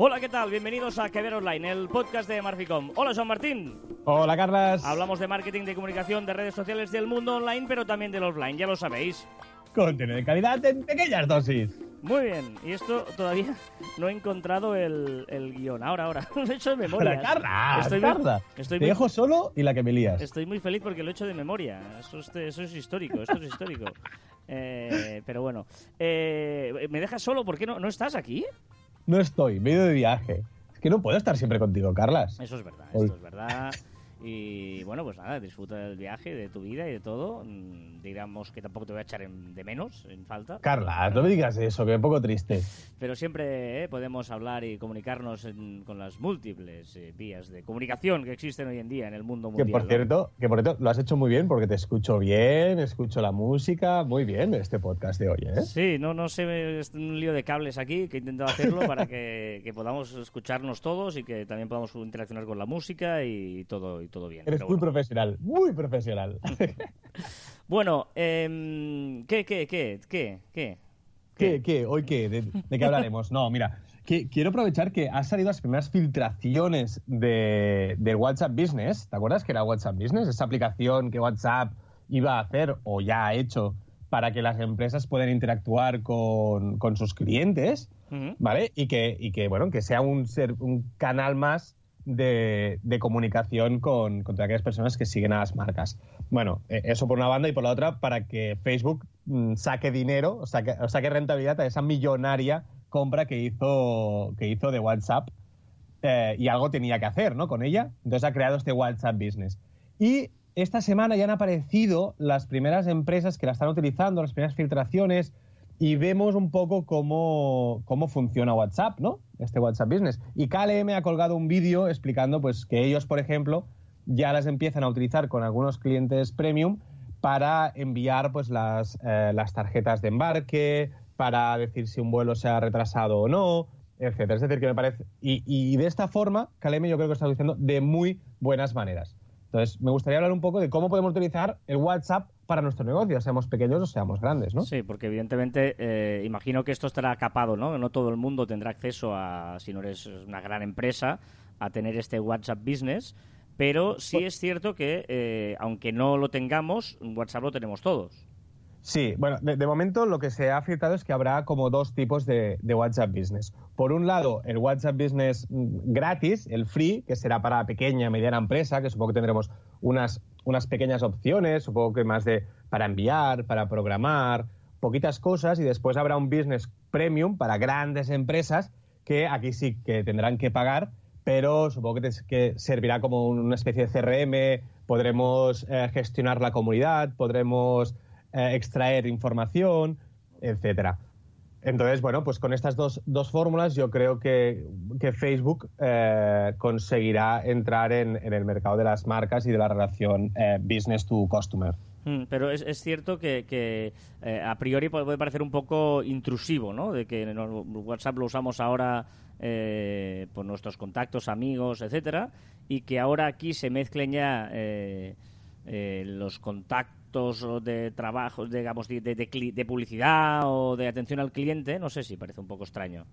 Hola, ¿qué tal? Bienvenidos a Que Ver Online, el podcast de Marficom. Hola, Joan Martín. Hola, Carlas. Hablamos de marketing, de comunicación, de redes sociales del mundo online, pero también del offline, ya lo sabéis. Contenido de calidad en pequeñas dosis. Muy bien, y esto todavía no he encontrado el, el guion. Ahora, ahora, lo he hecho de memoria. Hola, Carlas. Estoy muy- Carlas. estoy Te muy- dejo solo y la que me lías. Estoy muy feliz porque lo he hecho de memoria. Eso es, eso es histórico, esto es histórico. Eh, pero bueno, Eh, ¿me dejas solo? ¿Por qué no, no estás aquí? No estoy, medio de viaje. Es que no puedo estar siempre contigo, Carlas. Eso es verdad, Ol- esto es verdad. Y bueno, pues nada, disfruta del viaje, de tu vida y de todo. Mm, Digamos que tampoco te voy a echar en- de menos, en falta. Carlas, no me digas eso, que me pongo triste. Pero siempre eh, podemos hablar y comunicarnos en- con las múltiples eh, vías de comunicación que existen hoy en día en el mundo Que mundial. por ¿no? cierto, que por cierto, lo has hecho muy bien porque te escucho bien, escucho la música, muy bien este podcast de hoy, ¿eh? Sí, no, no sé, es un lío de cables aquí que he intentado hacerlo para que, que podamos escucharnos todos y que también podamos interaccionar con la música y todo, y todo bien. Eres muy bueno. profesional, muy profesional. Bueno, em, ¿qué, qué, qué, qué, qué? ¿Qué, qué? ¿Hoy qué? ¿De, de qué hablaremos? No, mira, que, quiero aprovechar que han salido las primeras filtraciones de, del WhatsApp Business. ¿Te acuerdas que era WhatsApp Business? Esa aplicación que WhatsApp iba a hacer o ya ha hecho para que las empresas puedan interactuar con, con sus clientes. ¿vale? Y que, y que, bueno, que sea un, ser, un canal más de, comunicación con, con aquellas personas que siguen a las marcas. Bueno, eh, eso por una banda y por la otra para que Facebook mm, saque dinero, saque, saque rentabilidad a esa millonaria compra que hizo, que hizo de WhatsApp eh, y algo tenía que hacer ¿no? con ella. Entonces ha creado este WhatsApp Business. Y esta semana ya han aparecido las primeras empresas que la están utilizando, las primeras filtraciones, y vemos un poco cómo, cómo funciona WhatsApp, ¿no? Este WhatsApp Business. Y KLM ha colgado un vídeo explicando pues, que ellos, por ejemplo, ya las empiezan a utilizar con algunos clientes premium para enviar pues, las, eh, las tarjetas de embarque, para decir si un vuelo se ha retrasado o no, etcétera. Es decir, que me parece. Y, de esta forma, KLM yo creo que está utilizando de muy buenas maneras. Entonces, me gustaría hablar un poco de cómo podemos utilizar el WhatsApp para nuestro negocio, seamos pequeños o seamos grandes, ¿no? Sí, porque evidentemente eh, imagino que esto estará capado, ¿no? No todo el mundo tendrá acceso a, si no eres una gran empresa, a tener este WhatsApp Business, pero sí es cierto que, eh, aunque no lo tengamos, WhatsApp lo tenemos todos. Sí, bueno, de, de momento lo que se ha filtrado es que habrá como dos tipos de, de WhatsApp Business. Por un lado, el WhatsApp Business mm, gratis, el free, que será para pequeña, mediana empresa, que supongo que tendremos unas, unas pequeñas opciones, supongo que más de para enviar, para programar, poquitas cosas, y después habrá un Business Premium para grandes empresas, que aquí sí que tendrán que pagar, pero supongo que, que servirá como una especie de CRM, podremos eh, gestionar la comunidad, podremos eh, extraer información, etcétera. Entonces, bueno, pues con estas dos, dos fórmulas yo creo que, que Facebook eh, conseguirá entrar en, en el mercado de las marcas y de la relación eh, business to customer. Mm, Pero es, es cierto que, que, eh, a priori puede parecer un poco intrusivo, ¿no? De que WhatsApp lo usamos ahora eh, por nuestros contactos, amigos, etcétera, y que ahora aquí se mezclen ya eh, eh, los contactos de trabajo, digamos, de, publicidad o de atención al cliente. No sé si parece un poco extraño.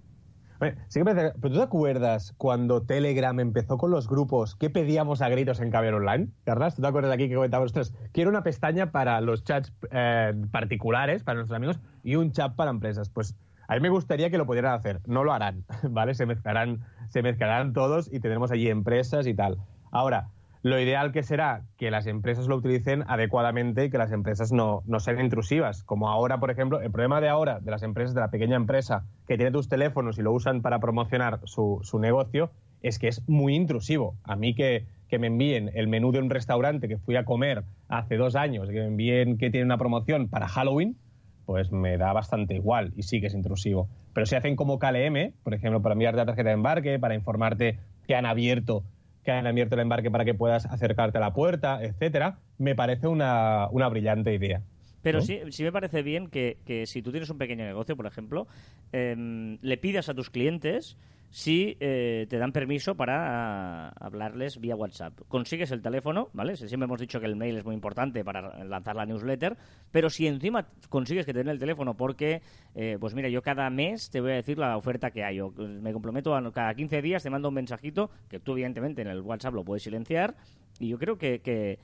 Sí que parece- ¿Pero tú te acuerdas cuando Telegram empezó con los grupos que pedíamos a gritos en Caber Online? Carlas, ¿tú te acuerdas de aquí que comentábamos, ostras, quiero una pestaña para los chats eh, particulares, para nuestros amigos, y un chat para empresas? Pues a mí me gustaría que lo pudieran hacer. No lo harán, ¿vale? Se mezclarán, se mezclarán todos y tendremos allí empresas y tal. Ahora, lo ideal que será que las empresas lo utilicen adecuadamente y que las empresas no, sean intrusivas. Como ahora, por ejemplo, el problema de ahora de las empresas, de la pequeña empresa que tiene tus teléfonos y lo usan para promocionar su, su negocio, es que es muy intrusivo. A mí que, que me envíen el menú de un restaurante que fui a comer hace dos años, que me envíen que tiene una promoción para Halloween, pues me da bastante igual y sí que es intrusivo. Pero si hacen como KLM, por ejemplo, para enviarte la tarjeta de embarque, para informarte que han abierto que han abierto el embarque para que puedas acercarte a la puerta, etcétera, me parece una, una brillante idea. Pero ¿no? sí, sí me parece bien que, que si tú tienes un pequeño negocio, por ejemplo, em, le pidas a tus clientes si eh, te dan permiso para hablarles vía WhatsApp. Consigues el teléfono, ¿vale? Siempre hemos dicho que el mail es muy importante para lanzar la newsletter, pero si encima consigues que te den el teléfono porque, eh, pues mira, yo cada mes te voy a decir la oferta que hay. Yo me comprometo a cada 15 días te mando un mensajito que tú evidentemente en el WhatsApp lo puedes silenciar y yo creo que, que,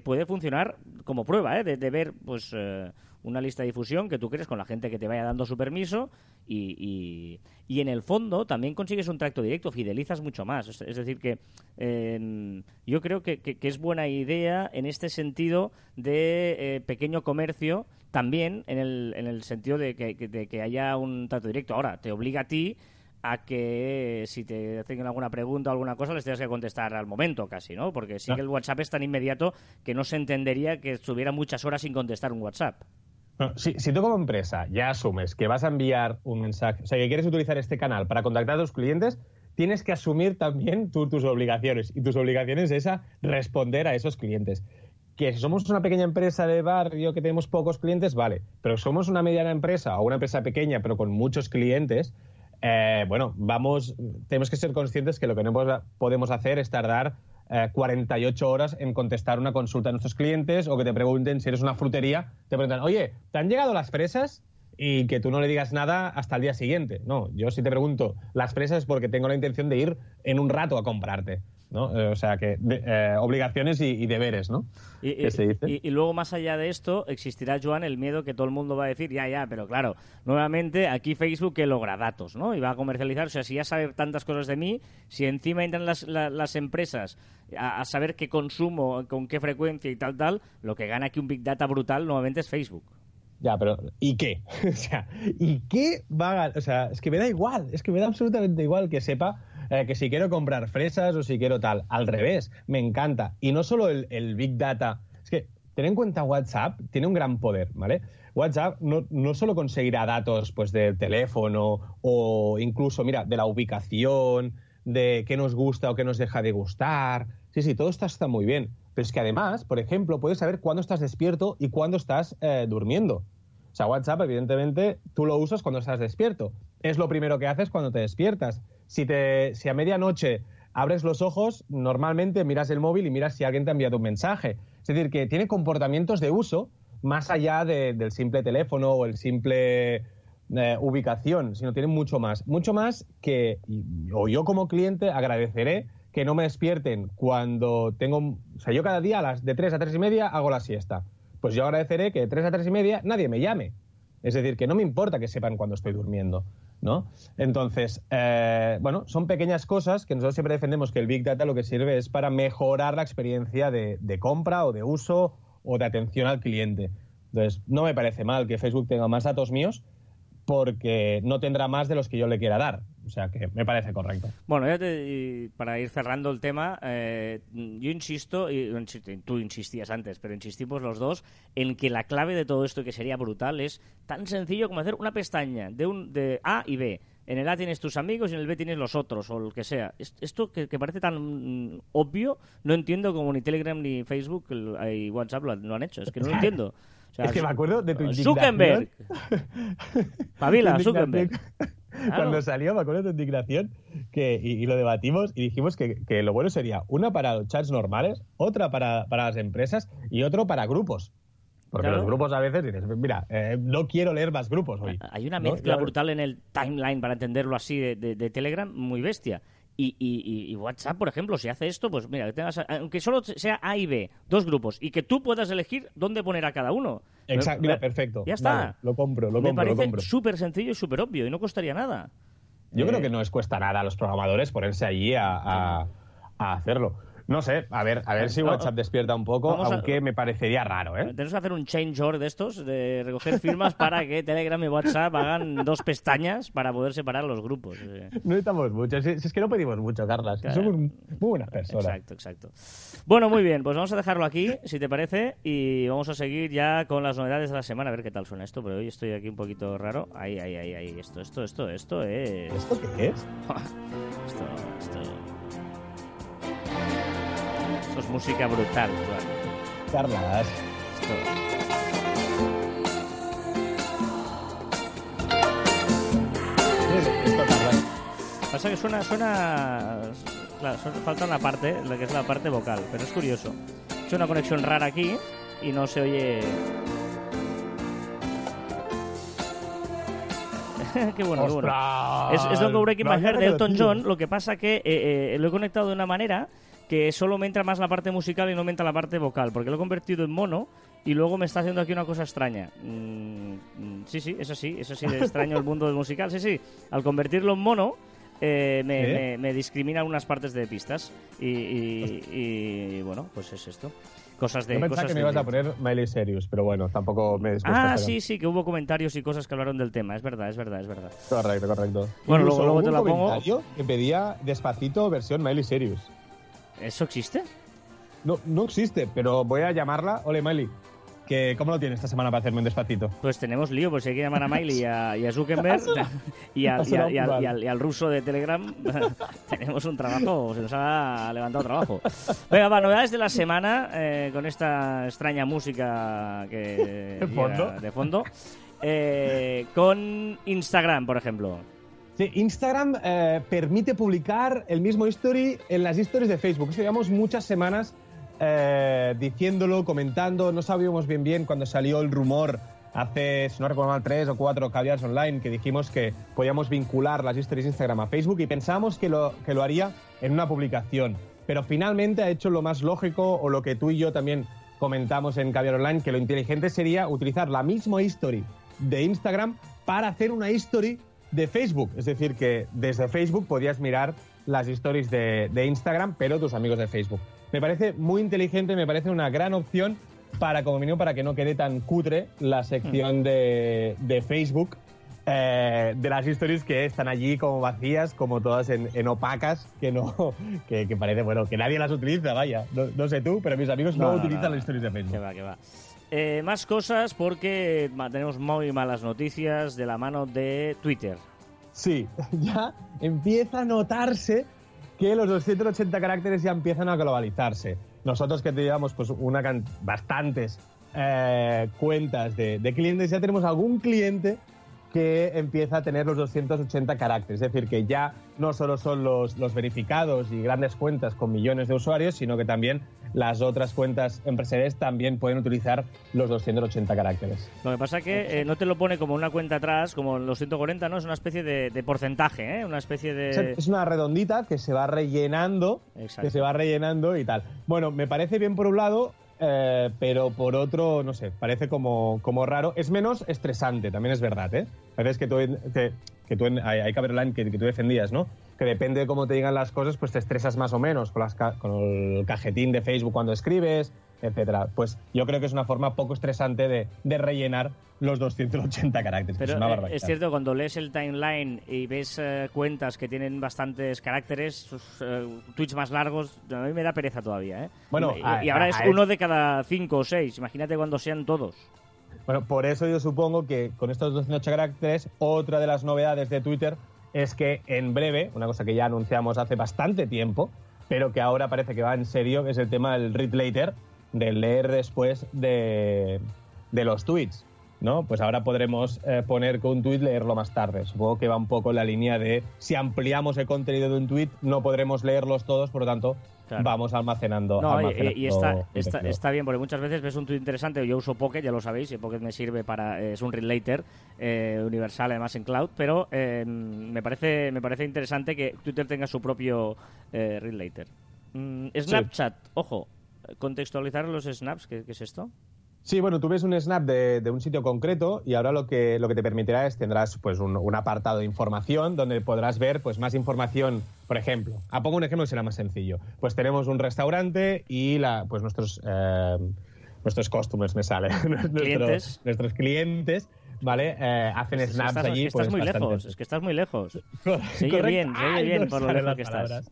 puede funcionar como prueba, ¿eh? de, ver, pues... Eh, una lista de difusión que tú crees con la gente que te vaya dando su permiso y, y, en el fondo también consigues un tracto directo, fidelizas mucho más. Es, decir, que yo creo que, que, es buena idea en este sentido de eh, pequeño comercio también en el, en el sentido de que, de que haya un trato directo. Ahora, te obliga a ti a que si te hacen alguna pregunta o alguna cosa les tengas que contestar al momento casi, ¿no? Porque sí que el WhatsApp es tan inmediato que no se entendería que estuviera muchas horas sin contestar un WhatsApp si, tú como empresa ya asumes que vas a enviar un mensaje, o sea, que quieres utilizar este canal para contactar a tus clientes, tienes que asumir también tus obligaciones. Y tus obligaciones es a responder a esos clientes. Que si somos una pequeña empresa de barrio que tenemos pocos clientes, vale. Pero somos una mediana empresa o una empresa pequeña pero con muchos clientes, eh, bueno, vamos, tenemos que ser conscientes que lo que no podemos hacer es tardar 48 eh, horas en contestar una consulta a nuestros clientes o que te pregunten si eres una frutería, te preguntan, oye, ¿te han llegado las fresas? Y que tú no le digas nada hasta el día siguiente. No, yo si te pregunto las fresas es porque tengo la intención de ir en un rato a comprarte. Eh, o sea, que eh, obligaciones y, deberes, ¿no? Y, luego, más allá de esto, existirá, Joan, el miedo que todo el mundo va a decir, ya, ya, pero claro, nuevamente aquí Facebook que logra datos, ¿no? Y va a comercializar, o sea, si ya sabe tantas cosas de mí, si encima entran las, las, empresas a, saber qué consumo, con qué frecuencia y tal, tal, lo que gana aquí un Big Data brutal nuevamente es Facebook. Ya, pero ¿y qué? o sea, ¿y qué va a O sea, es que me da igual, es que me da absolutamente igual que sepa eh, que si quiero comprar fresas o si quiero tal. Al revés, me encanta. Y no solo el, Big Data. Es que ten en cuenta WhatsApp, tiene un gran poder, ¿vale? WhatsApp no, no solo conseguirá datos pues del teléfono o incluso, mira, de la ubicación, de qué nos gusta o qué nos deja de gustar. Sí, sí, todo esto está muy bien. Pero es que además, por ejemplo, puedes saber cuándo estás despierto y cuándo estás eh, durmiendo. O sea, WhatsApp, evidentemente, tú lo usas cuando estás despierto. Es lo primero que haces cuando te despiertas si, te, si a medianoche abres los ojos, normalmente miras el móvil y miras si alguien te ha enviado un mensaje. Es decir, que tiene comportamientos de uso más allá del simple teléfono o el simple eh, ubicación, sino tiene mucho más. Mucho más que, o yo como cliente agradeceré que no me despierten cuando tengo, o sea, yo cada día a las de 3 a 3 y media hago la siesta. Pues yo agradeceré que de 3 a 3 y media nadie me llame. Es decir, que no me importa que sepan cuando estoy durmiendo. ¿no? Entonces, eh, bueno, son pequeñas cosas que nosotros siempre defendemos que el Big Data lo que sirve es para mejorar la experiencia de, de compra o de uso o de atención al cliente. Entonces, no me parece mal que Facebook tenga más datos míos porque no tendrá más de los que yo le quiera dar. O sea que me parece correcto. Bueno, ya para ir cerrando el tema, eh, yo insisto, y tú insistías antes, pero insistimos los dos, en que la clave de todo esto, que sería brutal, es tan sencillo como hacer una pestaña de, un, de A y B. En el A tienes tus amigos y en el B tienes los otros, o lo que sea. Esto que, parece tan obvio, no entiendo como ni Telegram ni Facebook y WhatsApp lo, han hecho. Es que no lo entiendo. Es que me acuerdo de tu indignación. Zuckerberg. Pavila, Zuckerberg. Cuando salió, me acuerdo de tu indignación, que, y, lo debatimos y dijimos que, lo bueno sería una para los chats normales, otra para, las empresas y otro para grupos. Porque los grupos a veces dices, mira, eh, no quiero leer más grupos hoy. Hay una mezcla brutal en el timeline, para entenderlo así, de Telegram, muy bestia. Y, y, WhatsApp, por ejemplo, si hace esto, pues mira, que tengas, aunque solo sea A y B, dos grupos, y que tú puedas elegir dónde poner a cada uno. Exacto, mira, perfecto. Ya está. lo compro, lo compro. Me parece súper sencillo y súper obvio, y no costaría nada. Yo creo eh, que no les cuesta nada a los programadores ponerse allí a hacerlo. No sé, a ver, a ver si WhatsApp despierta un poco, aunque me parecería raro, ¿eh? Tenemos que hacer un change order de estos, de recoger firmas para que Telegram y WhatsApp hagan dos pestañas para poder separar los grupos. Eh. No necesitamos mucho, si, es que no pedimos mucho, Carlas, somos muy buenas personas. Exacto, exacto. Bueno, muy bien, pues vamos a dejarlo aquí, si te parece, y vamos a seguir ya con las novedades de la semana, a ver qué tal suena esto, pero hoy estoy aquí un poquito raro. Ahí, ahí, ahí, ahí, esto, esto, esto, esto es... ¿Esto qué es? esto, esto... Es música brutal, Carlas. Esto... Pasa que suena, suena, claro, suena- falta una parte, la que es la parte vocal, pero es curioso. He hecho una conexión rara aquí y no se oye. qué bueno, qué bueno. Es, es Don't Go Breaking My Heart de Elton John, lo que pasa que eh, eh, lo he conectado de una manera que solo me entra más la parte musical y no me entra la parte vocal, porque lo he convertido en mono y luego me está haciendo aquí una cosa extraña. Mm, mm, sí, sí, eso sí, eso sí, extraño el mundo del musical, sí, sí. Al convertirlo en mono, eh, me, ¿Sí? me- me discrimina algunas partes de pistas y, y- y, bueno, pues es esto. Cosas de... Yo pensaba cosas que me de- ibas a poner Miley Serious, pero bueno, tampoco me. Ah, pero- sí, sí, que hubo comentarios y cosas que hablaron del tema, es verdad, es verdad, es verdad. Correcto, correcto. Bueno, Incluso luego- luego te la un pongo. que pedía despacito versión Miley Serious. ¿Eso existe? No, no existe, pero voy a llamarla. Ole, Miley. Que, ¿Cómo lo tienes esta semana para hacerme un despacito? Pues tenemos lío, pues hay que llamar a Miley y a, y a Zuckerberg y, al, y, y y ruso de Telegram. tenemos un trabajo, se nos ha levantado trabajo. Venga, va, novedades de la semana eh, con esta extraña música que De fondo. de fondo. Eh, con Instagram, por ejemplo. Sí, Instagram eh, permite publicar el mismo story en las stories de Facebook. Eso muchas semanas eh, diciéndolo, comentando. No sabíamos bien bien cuando salió el rumor hace, si no recuerdo mal, tres o cuatro caviars online que dijimos que podíamos vincular las stories de Instagram a Facebook y pensábamos que lo, que lo haría en una publicación. Pero finalmente ha hecho lo más lógico o lo que tú y yo también comentamos en Caviar Online, que lo inteligente sería utilizar la misma history de Instagram para hacer una history de Facebook. Es decir, que desde Facebook podías mirar las stories de, de Instagram, pero tus amigos de Facebook. Me parece muy inteligente, me parece una gran opción para, como mínimo, para que no quede tan cutre la sección de, de Facebook eh, de las stories que están allí como vacías, como todas en, en opacas, que no, que, que parece, bueno, que nadie las utiliza, vaya. No, no sé tú, pero mis amigos no, No, no, utilizan las stories de Que Facebook. va, que va. Eh, más cosas porque tenemos muy malas noticias de la mano de Twitter. Sí, ya empieza a notarse que los 280 caracteres ya empiezan a globalizarse. Nosotros que teníamos pues una bastantes eh, cuentas de clientes, ya tenemos algún cliente que empieza a tener los 280 caracteres. Es decir, que ya no solo son los, los verificados y grandes cuentas con millones de usuarios, sino que también las otras cuentas empresariales también pueden utilizar los 280 caracteres. Lo que pasa que eh, no te lo pone como una cuenta atrás, como los 140, ¿no? Es una especie de, de porcentaje, ¿eh? Una especie de... Es una redondita que se va rellenando, Exacto. que se va rellenando y tal. Bueno, me parece bien por un lado, eh, pero por otro, no sé, parece como, como raro. Es menos estresante, también es verdad, ¿eh? A veces que que, hay, hay que, que tú defendías, ¿no? Que depende de cómo te digan las cosas, pues te estresas más o menos con, las ca- con el cajetín de Facebook cuando escribes, etcétera. Pues yo creo que es una forma poco estresante de, de rellenar los 280 caracteres. que es una eh, es cierto, cuando lees el timeline y ves eh, cuentas que tienen bastantes caracteres, sus eh, tweets más largos, a mí me da pereza todavía, ¿eh? Bueno, y, a- y ahora a- es a uno de cada cinco o seis. Imagínate cuando sean todos. Bueno, por eso yo supongo que con estos 208 caracteres, otra de las novedades de Twitter es que en breve, una cosa que ya anunciamos hace bastante tiempo, pero que ahora parece que va en serio, es el tema del read later, del leer después de, de los tweets. ¿no? Pues ahora podremos eh, poner que un tweet leerlo más tarde. Supongo que va un poco en la línea de si ampliamos el contenido de un tweet, no podremos leerlos todos, por lo tanto, Claro. vamos almacenando. No, y, almacenando y está, está, está bien, porque muchas veces ves un tweet interesante. Yo uso Pocket, ya lo sabéis, y Pocket me sirve para. es un read later eh, universal, además en cloud, pero eh, me, parece, me parece interesante que Twitter tenga su propio eh, read later. Mm, Snapchat, ojo, contextualizar los snaps, ¿qué, qué es esto? Sí, bueno, tú ves un snap de, de un sitio concreto y ahora lo que, lo que te permitirá es tendrás pues un, un apartado de información donde podrás ver pues más información, por ejemplo. Ah, pongo un ejemplo que será más sencillo. Pues tenemos un restaurante y la, pues nuestros eh, nuestros customers me sale, Nuestro- Clientes. nuestros clientes, ¿vale? Eh, hacen Es snaps estás, allí. es que estás pues, muy bastante- lejos, es que estás muy lejos. Se oye bien, se oye bien no por lo lejos que estás.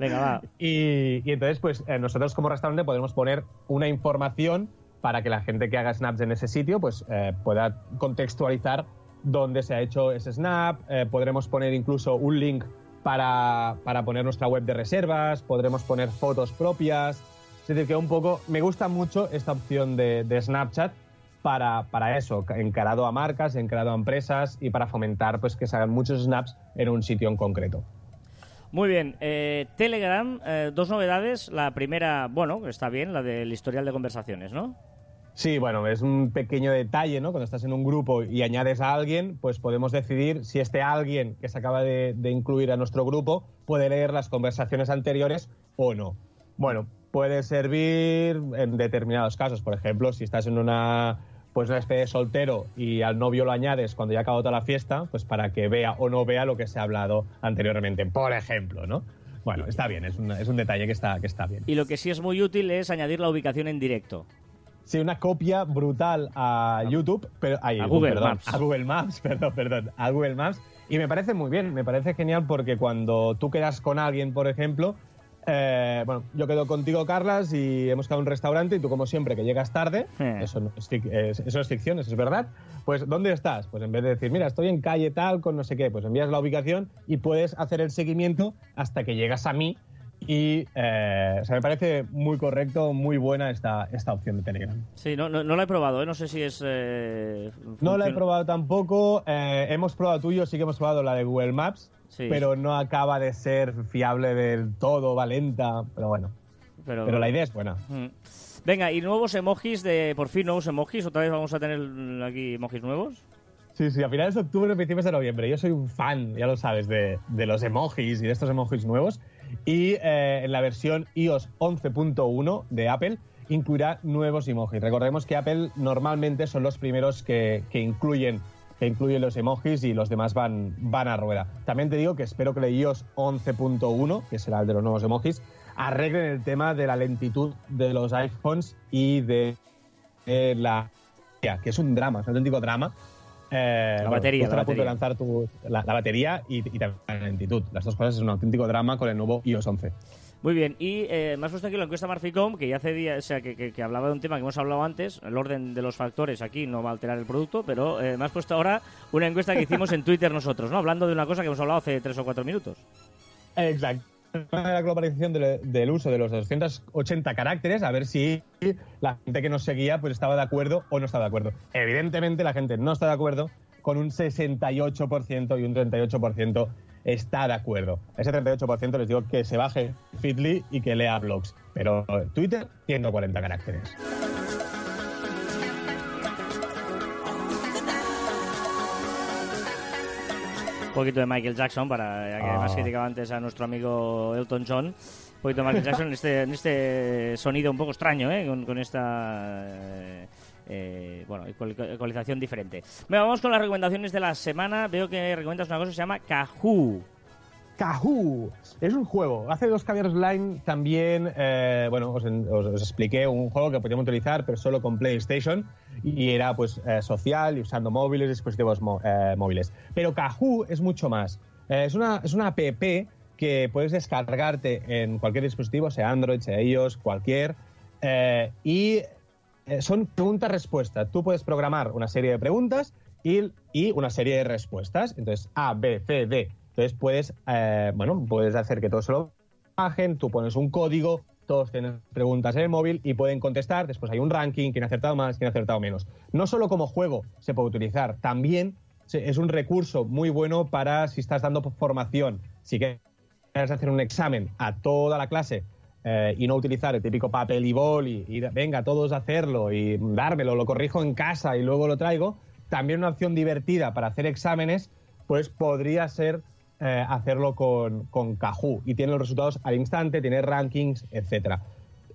Venga, va. Y, y entonces, pues eh, nosotros como restaurante podemos poner una información para que la gente que haga snaps en ese sitio pues eh, pueda contextualizar dónde se ha hecho ese snap. Eh, podremos poner incluso un link para, para poner nuestra web de reservas, podremos poner fotos propias. Es decir, que un poco me gusta mucho esta opción de, Snapchat para, para eso, encarado a marcas, encarado a empresas y para fomentar pues, que se hagan muchos snaps en un sitio en concreto. Muy bien, eh, Telegram, dos novedades. La primera, bueno, está bien, la del historial de conversaciones, ¿no? Sí, bueno, es un pequeño detalle, ¿no? Cuando estás en un grupo y añades a alguien, pues podemos decidir si este alguien que se acaba de, incluir a nuestro grupo puede leer las conversaciones anteriores o no. Bueno, puede servir en determinados casos. Por ejemplo, si estás en una pues una especie de soltero y al novio lo añades cuando ya acabó toda la fiesta, pues para que vea o no vea lo que se ha hablado anteriormente, por ejemplo, ¿no? Bueno, está bien, es un, es un detalle que está, que está bien. Y lo que sí es muy útil es añadir la ubicación en directo. Sí, una copia brutal a YouTube, pero a, Google Maps. A Google Maps, perdón, perdón, a Google Maps. Y me parece muy bien, me parece genial porque cuando tú quedas con alguien, por ejemplo, eh, bueno, yo quedo contigo, Carlas, y hemos quedado en un restaurante y tú, como siempre, que llegas tarde, eso, no es, eso es ficción, eso es verdad, pues ¿dónde estás? Pues en vez de decir, mira, estoy en calle tal, con no sé qué, pues envías la ubicación y puedes hacer el seguimiento hasta que llegas a mí y eh, me parece muy correcto, muy buena esta, esta opción de Telegram. Sí, no, no, la he probado, ¿eh? no sé si es... Eh, no la he probado tampoco. hemos probado tuyo, sí que hemos probado la de Google Maps, pero no acaba de ser fiable del todo, valenta, pero bueno. Pero, la idea es buena. Mm. Venga, y nuevos emojis de... Por fin, nuevos emojis. ¿Otra vez vamos a tener aquí emojis nuevos? Sí, sí, a finales de octubre, principios de noviembre. Yo soy un fan, ya lo sabes, de, de los emojis y de estos emojis nuevos. Y eh, en la versión iOS 11.1 de Apple incluirá nuevos emojis. Recordemos que Apple normalmente son los primeros que, incluyen que incluyen los emojis y los demás van, van a rueda. También te digo que espero que el iOS 11.1, que será el de los nuevos emojis, arreglen el tema de la lentitud de los iPhones y de, la que es un drama, es un auténtico drama, eh, la batería. La batería. lanzar la, batería y, también la lentitud. Las dos cosas es un auténtico drama con el nuevo iOS 11. Muy bien, y eh, me has puesto aquí la encuesta Marficom, que ya hace días, o sea, que, hablaba de un tema que hemos hablado antes, el orden de los factores aquí no va a alterar el producto, pero eh, me has puesto ahora una encuesta que hicimos en Twitter nosotros, ¿no? Hablando de una cosa que hemos hablado hace tres o cuatro minutos. Exacto la globalización del, uso de los 280 caracteres, a ver si la gente que nos seguía pues estaba de acuerdo o no estaba de acuerdo. Evidentemente la gente no está de acuerdo, con un 68% y un 38% está de acuerdo. Ese 38% les digo que se baje Fitly y que lea blogs, pero Twitter 140 caracteres. Poquito de Michael Jackson, para que además ah. criticaba antes a nuestro amigo Elton John. Un poquito de Michael Jackson en este, en este sonido un poco extraño, ¿eh? con, esta. Eh, eh, bueno, ecualización diferente. vamos con las recomendaciones de la semana. Veo que recomiendas una cosa que se llama Kahoo. Kahoo. Es un juego. Hace dos Caviars Line también, eh, bueno, os, expliqué un juego que podíamos utilizar, pero solo con PlayStation, y era pues eh, social y usando móviles, dispositivos eh, móviles. Pero Kahoo es mucho más. es, una, es una app que puedes descargarte en cualquier dispositivo, sea Android, sea iOS, cualquier, y son preguntas-respuestas. Tú puedes programar una serie de preguntas y, y una serie de respuestas. Entonces, A, B, C, D entonces puedes, eh, bueno, puedes hacer que todos se lo bajen, tú pones un código, todos tienen preguntas en el móvil y pueden contestar, después hay un ranking, quién ha acertado más, quién ha acertado menos. No solo como juego se puede utilizar, también es un recurso muy bueno para si estás dando formación, si quieres hacer un examen a toda la clase eh, y no utilizar el típico papel y bol y, venga, todos a hacerlo y dármelo, lo corrijo en casa y luego lo traigo, también una opción divertida para hacer exámenes, pues podría ser eh, hacerlo con, con Kahoo y tiene los resultados al instante, tiene rankings, etcétera.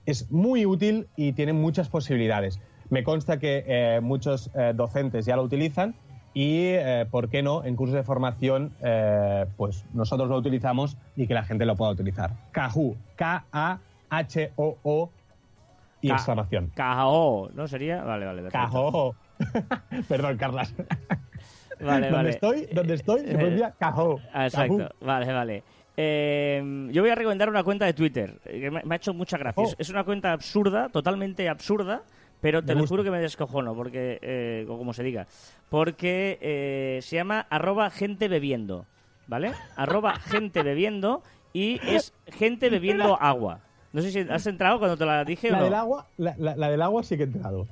Es muy útil y tiene muchas posibilidades. Me consta que eh, muchos eh, docentes ya lo utilizan y, ¿por qué no? En cursos de formación, pues nosotros lo utilizamos y que la gente lo pueda utilizar. Kahoo, K-A-H-O-O y exclamación. Kahoo, ¿no sería? Vale, vale. Kahoo. Perdón, Carlas. Vale, donde estoy, donde estoy, se pronuncia Cajó. Exacto, vale, vale. Eh, yo voy a recomendar una cuenta de Twitter, que me, ha hecho mucha gracia. Oh. Es una cuenta absurda, totalmente absurda, pero te lo juro que me descojono, porque, eh, o como se diga, porque eh, se llama arroba gente bebiendo, ¿vale? arroba gente bebiendo y es gente bebiendo agua. No sé si has entrado cuando te la dije la o Del agua, la, del agua sí que he entrado.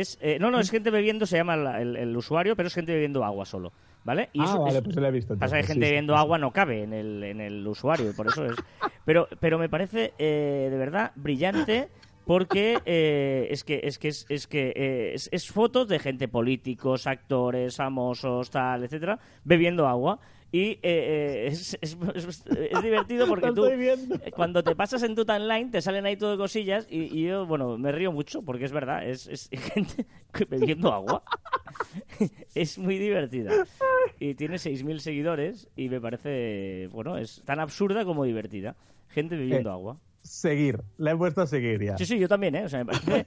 Es, eh, no, no, es gente bebiendo, se llama la- el, el usuario, pero es gente bebiendo agua solo. ¿Vale? ah, eso vale, es- pues lo he visto. Pasa que gente sí, bebiendo sí. agua no cabe en el, en el usuario, y por eso es. Pero, pero me parece eh, de verdad brillante porque eh, es que es que es, es que eh, es, es fotos de gente políticos, actores, famosos, tal, etcétera, bebiendo agua. Y eh, eh, es, es- divertido porque tú, viendo. cuando te pasas en tu timeline, te salen ahí todo cosillas y, y yo, bueno, me río mucho porque es verdad, es, gente bebiendo agua. es muy divertida. Y tiene 6.000 seguidores y me parece, bueno, es tan absurda como divertida. Gente bebiendo Eh, agua. Seguir, le he puesto a seguir ya. Sí, sí, yo también, ¿eh? O sea, me parece...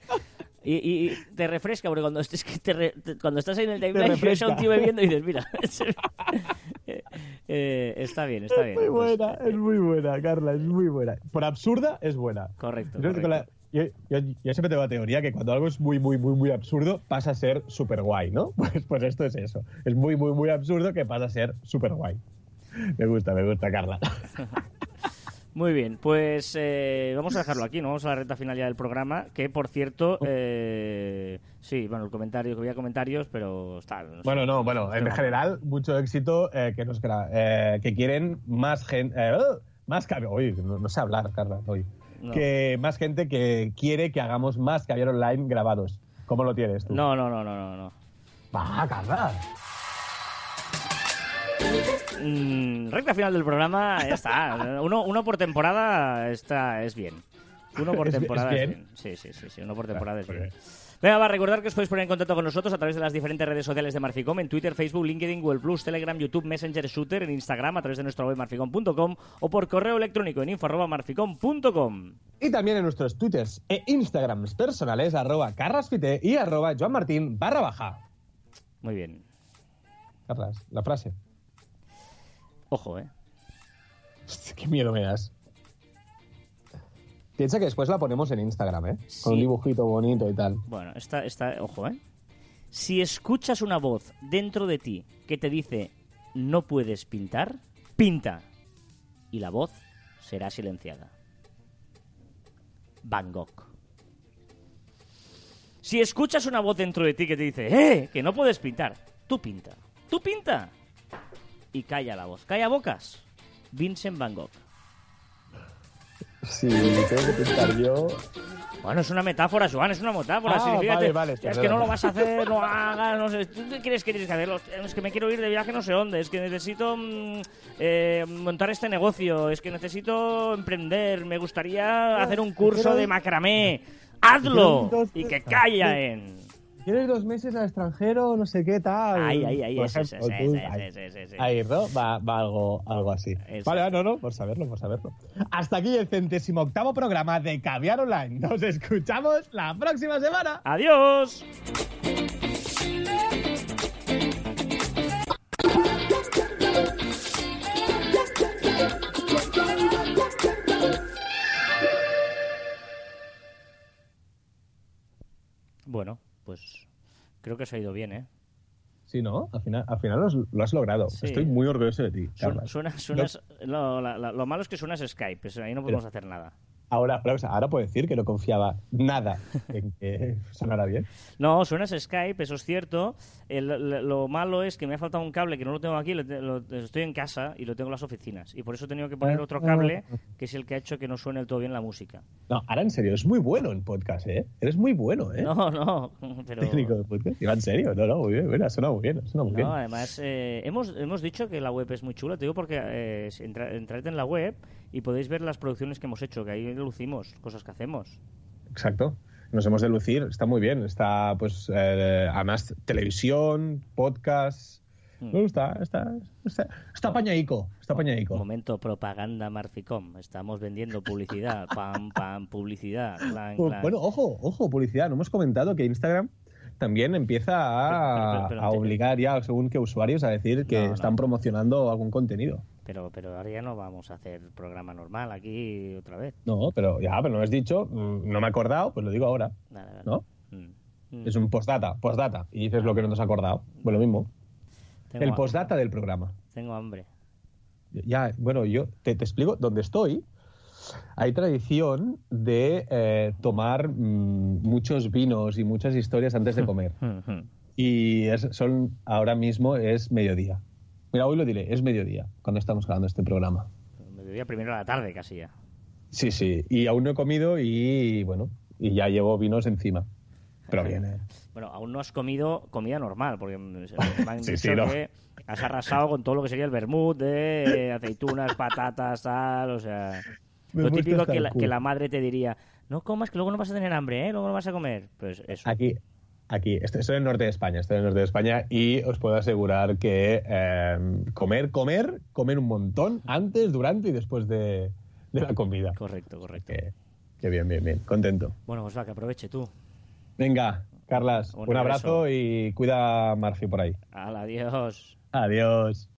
Y, y- y te refresca, porque cuando, es que te re- cuando estás ahí en el timeline, ves a refresca. un tío bebiendo y dices, mira, eh, eh, está bien, está bien. Muy Pues, buena, es muy buena, Carla, es muy buena. Por absurda, es buena. Correcto, Yo, correcto. la- yo- yo- yo siempre tengo la teoría que cuando algo es muy, muy, muy, muy absurdo, pasa a ser súper guay, ¿no? Pues, pues esto es eso. Es muy, muy, muy absurdo que pasa a ser súper guay. Me gusta, me gusta, Carla. Muy bien, pues eh, vamos a dejarlo aquí, ¿no? Vamos a la recta final ya del programa, que por cierto, eh, sí, bueno, el comentario, que había comentarios, pero está... no sé. Bueno, no, bueno, en general, mucho éxito eh, que nos eh, que quieren más gente, más caviar, oye, no, no sé hablar, Carla, hoy. No. Que más gente que quiere que hagamos más caviar online grabados. ¿Cómo lo tienes tú? No, no, no, no, no, no. Va, Carla. Mm, recta final del programa, ya está. Uno, uno por temporada está, es bien. Uno por ¿Es- es temporada es bien? Sí, sí, sí, sí, uno por temporada es bien. bien. Venga, va a recordar que os podéis poner en contacto con nosotros a través de las diferentes redes sociales de Marficom, en Twitter, Facebook, LinkedIn, Google Plus, Telegram, YouTube, Messenger, Shooter, en Instagram, a través de nuestra web marficom.com o por correo electrónico en info.marficom.com. Y también en nuestros twitters e instagrams personales, arroba carrasfite y arroba joanmartin barra baja. Muy bien. Carlas, la frase. Ojo, ¿eh? Hostia, qué miedo me das. Piensa que después la ponemos en Instagram, ¿eh? Sí. Con un dibujito bonito y tal. Bueno, esta, esta, ojo, ¿eh? Si escuchas una voz dentro de ti que te dice no puedes pintar, pinta. Y la voz será silenciada. Van Gogh. Si escuchas una voz dentro de ti que te dice, ¡eh! Que no puedes pintar, tú pinta. Tú pinta. Y calla la voz. Calla bocas. Vincent Van Gogh. Si tengo que pintar yo. Bueno, es una metáfora, Joan, es una metáfora. Ah, vale, vale, es que no lo vas a hacer, no hagas, no sé. ¿Tú qué quieres que tienes que hacer? Es que me quiero ir de viaje no sé dónde, es que necesito mm, eh, montar este negocio, es que necesito emprender, me gustaría hacer un curso de macramé. ¡Hazlo! Y que callen. Quiero ir dos meses al extranjero, no sé qué tal. Ahí, ahí, ahí, ejemplo, tú- ahí. ¿no? Va, va algo, algo así. Vale, no, no, por saberlo, por saberlo. Hasta aquí el centésimo octavo programa de Caviar Online. Nos escuchamos la próxima semana. ¡Adiós! Bueno, pues creo que se ha ido bien, ¿eh? Sí, ¿no? Al final, al final lo, has- lo has logrado. Sí. Estoy muy orgulloso de ti, Suena, suena, la- la- lo malo es que suenas Skype, eso ahí no podemos hacer nada. Ahora, ahora, ahora puedo decir que no confiaba nada en que sonara bien. No, suenas Skype, eso es cierto. El- lo, lo malo es que me ha faltado un cable que no lo tengo aquí, lo lo- estoy en casa y lo tengo en las oficinas. Y por eso he tenido que poner otro cable, que es el que ha hecho que no suene del todo bien la música. No, ahora en serio, es muy bueno en podcast, ¿eh? Eres muy bueno, ¿eh? No, no, pero... Técnico de podcast. Iba en serio, no, no, muy bien, bueno, suena muy bien, suena muy bien. No, además, eh, hemos, hemos dicho que la web es muy chula. Te digo porque eh, entra- entrad en la web y podéis ver las producciones que hemos hecho, que ahí lucimos, cosas que hacemos. Exacto. Nos hemos de lucir, está muy bien. Está, pues, eh, además, televisión, podcast. Mm. No, está, está, está, está pañaico, está pañaico. Momento propaganda Marficom. Estamos vendiendo publicidad. Pam, pam, publicidad. clan, Oh, clan. Bueno, ojo, ojo, publicidad. No hemos comentado que Instagram también empieza a, Pero- pero- pero- a obligar ya, según qué usuarios, a decir que No, no. están promocionando algún contenido. Pero, pero ahora ya no vamos a hacer programa normal aquí otra vez. No, pero ya, pero no has dicho, mm, no me he acordado, pues lo digo ahora. Nada, nada. ¿No? Mm. Es un postdata, postdata. Y dices lo que no te has acordado. Pues lo mismo. Tengo El postdata del programa. Tengo hambre. Ya, bueno, yo te, te explico dónde estoy. hay tradición de eh, tomar mm, muchos vinos y muchas historias antes de comer. y es, son ahora mismo es mediodía. Mira, hoy lo diré, es mediodía cuando estamos grabando este programa. Mediodía primero de la tarde casi ya. Sí, sí, y aún no he comido y bueno, y ya llevo vinos encima. Pero bien, ¿eh? Bueno, aún no has comido comida normal, porque me han dicho que has arrasado con todo lo que sería el vermut de aceitunas, patatas, tal, o sea... lo típico que la, que la, madre te diría, no comas que luego no vas a tener hambre, ¿eh? Luego no vas a comer. Pues eso. Aquí, aquí, estoy, en el norte de España, estoy en el norte de España y os puedo asegurar que em, comer, comer, comer un montón antes, durante y después de, la comida. Correcto, correcto. Que, bien, bien, bien, contento. Bueno, pues va, que aproveche tú. Venga, Carlas, un, abrazo y cuida a Marci por ahí. adiós. Adiós.